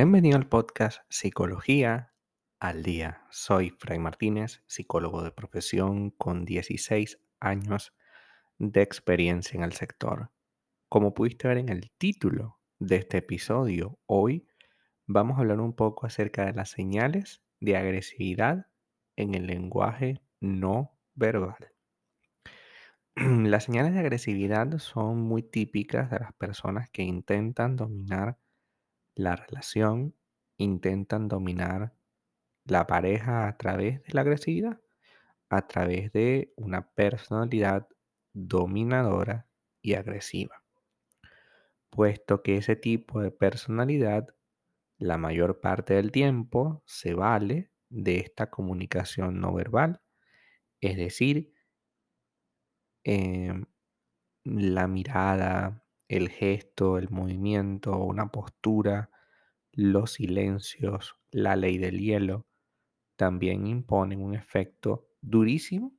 Bienvenido al podcast Psicología al Día. Soy Fray Martínez, psicólogo de profesión con 16 años de experiencia en el sector. Como pudiste ver en el título de este episodio, hoy vamos a hablar un poco acerca de las señales de agresividad en el lenguaje no verbal. Las señales de agresividad son muy típicas de las personas que intentan dominar la relación, intentan dominar la pareja a través de la agresividad, a través de una personalidad dominadora y agresiva. Puesto que ese tipo de personalidad la mayor parte del tiempo se vale de esta comunicación no verbal, es decir, em, la mirada, el gesto, el movimiento, una postura, los silencios, la ley del hielo, también imponen un efecto durísimo,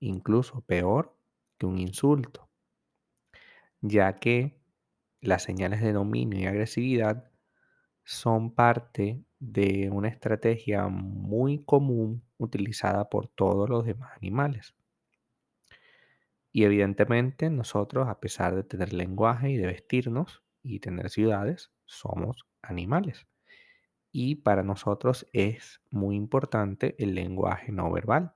incluso peor que un insulto, ya que las señales de dominio y agresividad son parte de una estrategia muy común utilizada por todos los demás animales. Y evidentemente nosotros, a pesar de tener lenguaje y de vestirnos y tener ciudades, somos animales. Y para nosotros es muy importante el lenguaje no verbal.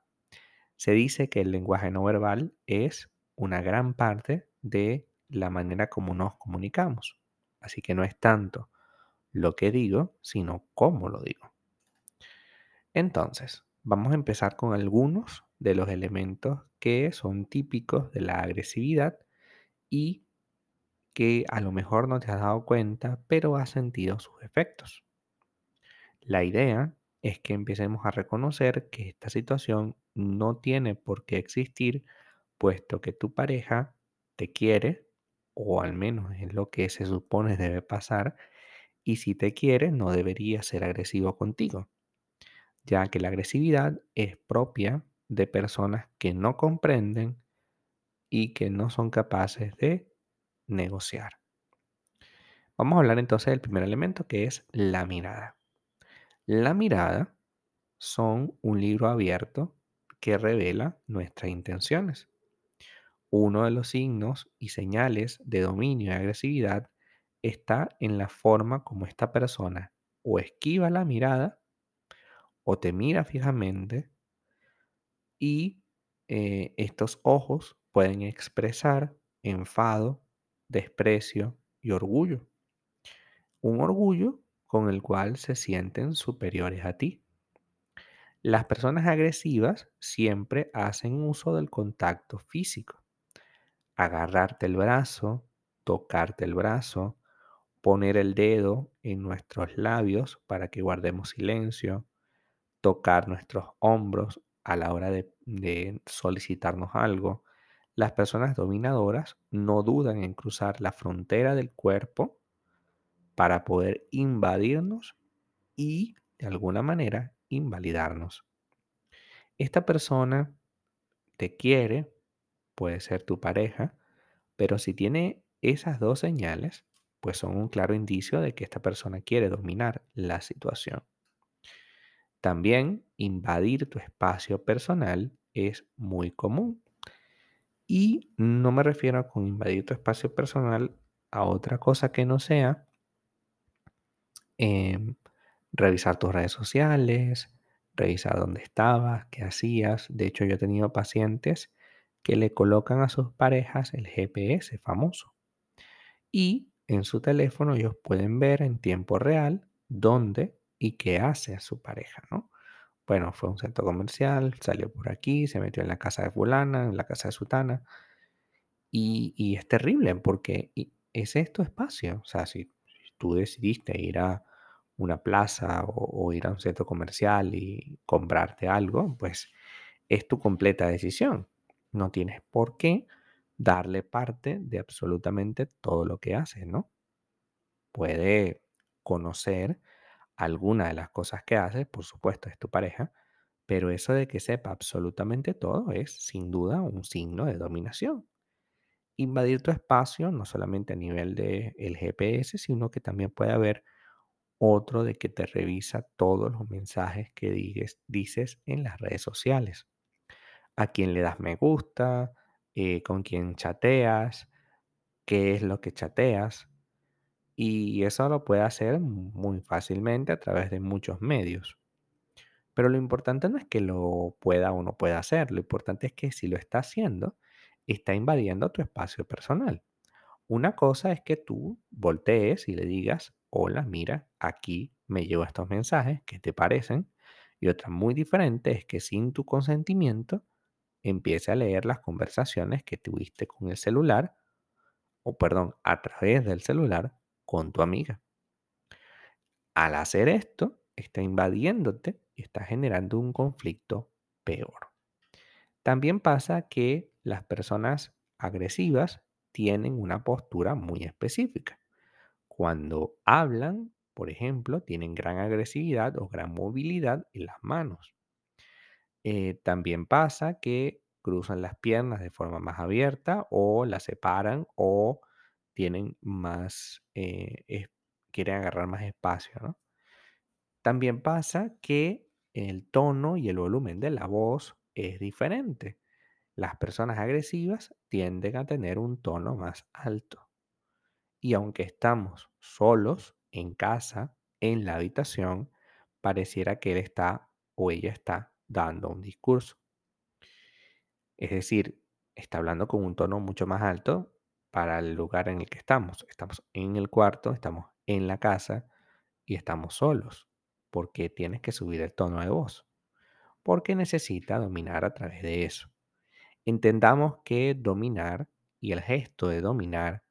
Se dice que el lenguaje no verbal es una gran parte de la manera como nos comunicamos. Así que no es tanto lo que digo, sino cómo lo digo. Entonces, vamos a empezar con algunos de los elementos que son típicos de la agresividad y que a lo mejor no te has dado cuenta, pero has sentido sus efectos. La idea es que empecemos a reconocer que esta situación no tiene por qué existir, puesto que tu pareja te quiere, o al menos es lo que se supone debe pasar, y si te quiere no debería ser agresivo contigo, ya que la agresividad es propia de personas que no comprenden y que no son capaces de negociar. Vamos a hablar entonces del primer elemento que es la mirada. La mirada son un libro abierto que revela nuestras intenciones. Uno de los signos y señales de dominio y agresividad está en la forma como esta persona o esquiva la mirada o te mira fijamente y eh, estos ojos pueden expresar enfado, desprecio y orgullo. Un orgullo con el cual se sienten superiores a ti. Las personas agresivas siempre hacen uso del contacto físico. Agarrarte el brazo, tocarte el brazo, poner el dedo en nuestros labios para que guardemos silencio, tocar nuestros hombros a la hora de, solicitarnos algo. Las personas dominadoras no dudan en cruzar la frontera del cuerpo para poder invadirnos y, de alguna manera, invalidarnos. Esta persona te quiere, puede ser tu pareja, pero si tiene esas dos señales, pues son un claro indicio de que esta persona quiere dominar la situación. También invadir tu espacio personal es muy común. Y no me refiero con invadir tu espacio personal a otra cosa que no sea eh, revisar tus redes sociales, revisar dónde estabas, qué hacías. De hecho, yo he tenido pacientes que le colocan a sus parejas el GPS famoso. Y en su teléfono ellos pueden ver en tiempo real dónde y qué hace a su pareja, ¿no? Bueno, fue un centro comercial, salió por aquí, se metió en la casa de fulana, en la casa de sutana. Y, y es terrible porque es tu espacio. O sea, si tú decidiste ir a una plaza o, o, ir a un centro comercial y comprarte algo, pues es tu completa decisión. No tienes por qué darle parte de absolutamente todo lo que haces, ¿no? Puede conocer alguna de las cosas que haces, por supuesto, es tu pareja, pero eso de que sepa absolutamente todo es sin duda un signo de dominación. Invadir tu espacio, no solamente a nivel del el GPS, sino que también puede haber otro de que te revisa todos los mensajes que dices en las redes sociales. A quién le das me gusta, eh, con quién chateas, qué es lo que chateas. Y eso lo puede hacer muy fácilmente a través de muchos medios. Pero lo importante no es que lo pueda o no pueda hacer, lo importante es que si lo está haciendo, está invadiendo tu espacio personal. Una cosa es que tú voltees y le digas, hola, mira, aquí me llevo estos mensajes, ¿qué te parecen? Y otra muy diferente es que sin tu consentimiento empiece a leer las conversaciones que tuviste con el celular, o perdón, a través del celular con tu amiga. Al hacer esto, está invadiéndote y está generando un conflicto peor. También pasa que las personas agresivas tienen una postura muy específica. Cuando hablan, por ejemplo, tienen gran agresividad o gran movilidad en las manos. Eh, también pasa que cruzan las piernas de forma más abierta o las separan o tienen más, eh, quieren agarrar más espacio. También pasa que el tono y el volumen de la voz es diferente. Las personas agresivas tienden a tener un tono más alto. Y aunque estamos solos en casa, en la habitación, pareciera que él está o ella está dando un discurso. Es decir, está hablando con un tono mucho más alto para el lugar en el que estamos. Estamos en el cuarto, estamos en la casa y estamos solos. ¿Por qué tienes que subir el tono de voz? Porque necesita dominar a través de eso. Entendamos que dominar y el gesto de dominar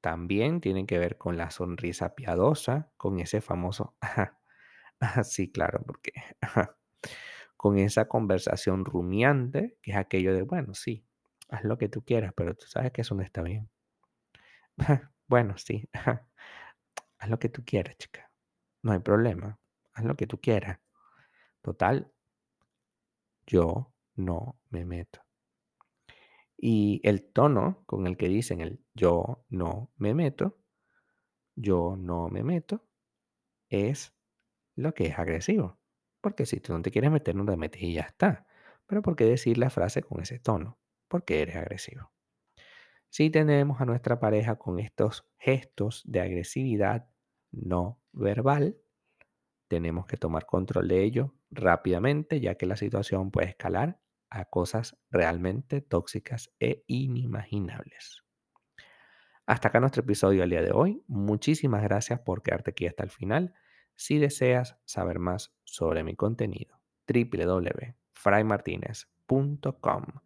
también tienen que ver con la sonrisa piadosa, con ese famoso, sí, claro, porque con esa conversación rumiante, que es aquello de, bueno, sí, haz lo que tú quieras, pero tú sabes que eso no está bien. bueno, sí, haz lo que tú quieras, chica. No hay problema haz lo que tú quieras. Total, yo no me meto. Y el tono con el que dicen el yo no me meto, yo no me meto, es lo que es agresivo. Porque si tú no te quieres meter, no te metes y ya está. Pero ¿por qué decir la frase con ese tono? Porque eres agresivo. Si tenemos a nuestra pareja con estos gestos de agresividad no verbal, tenemos que tomar control de ello rápidamente, ya que la situación puede escalar a cosas realmente tóxicas e inimaginables. Hasta acá nuestro episodio del día de hoy. Muchísimas gracias por quedarte aquí hasta el final. Si deseas saber más sobre mi contenido, www.fraymartinez.com.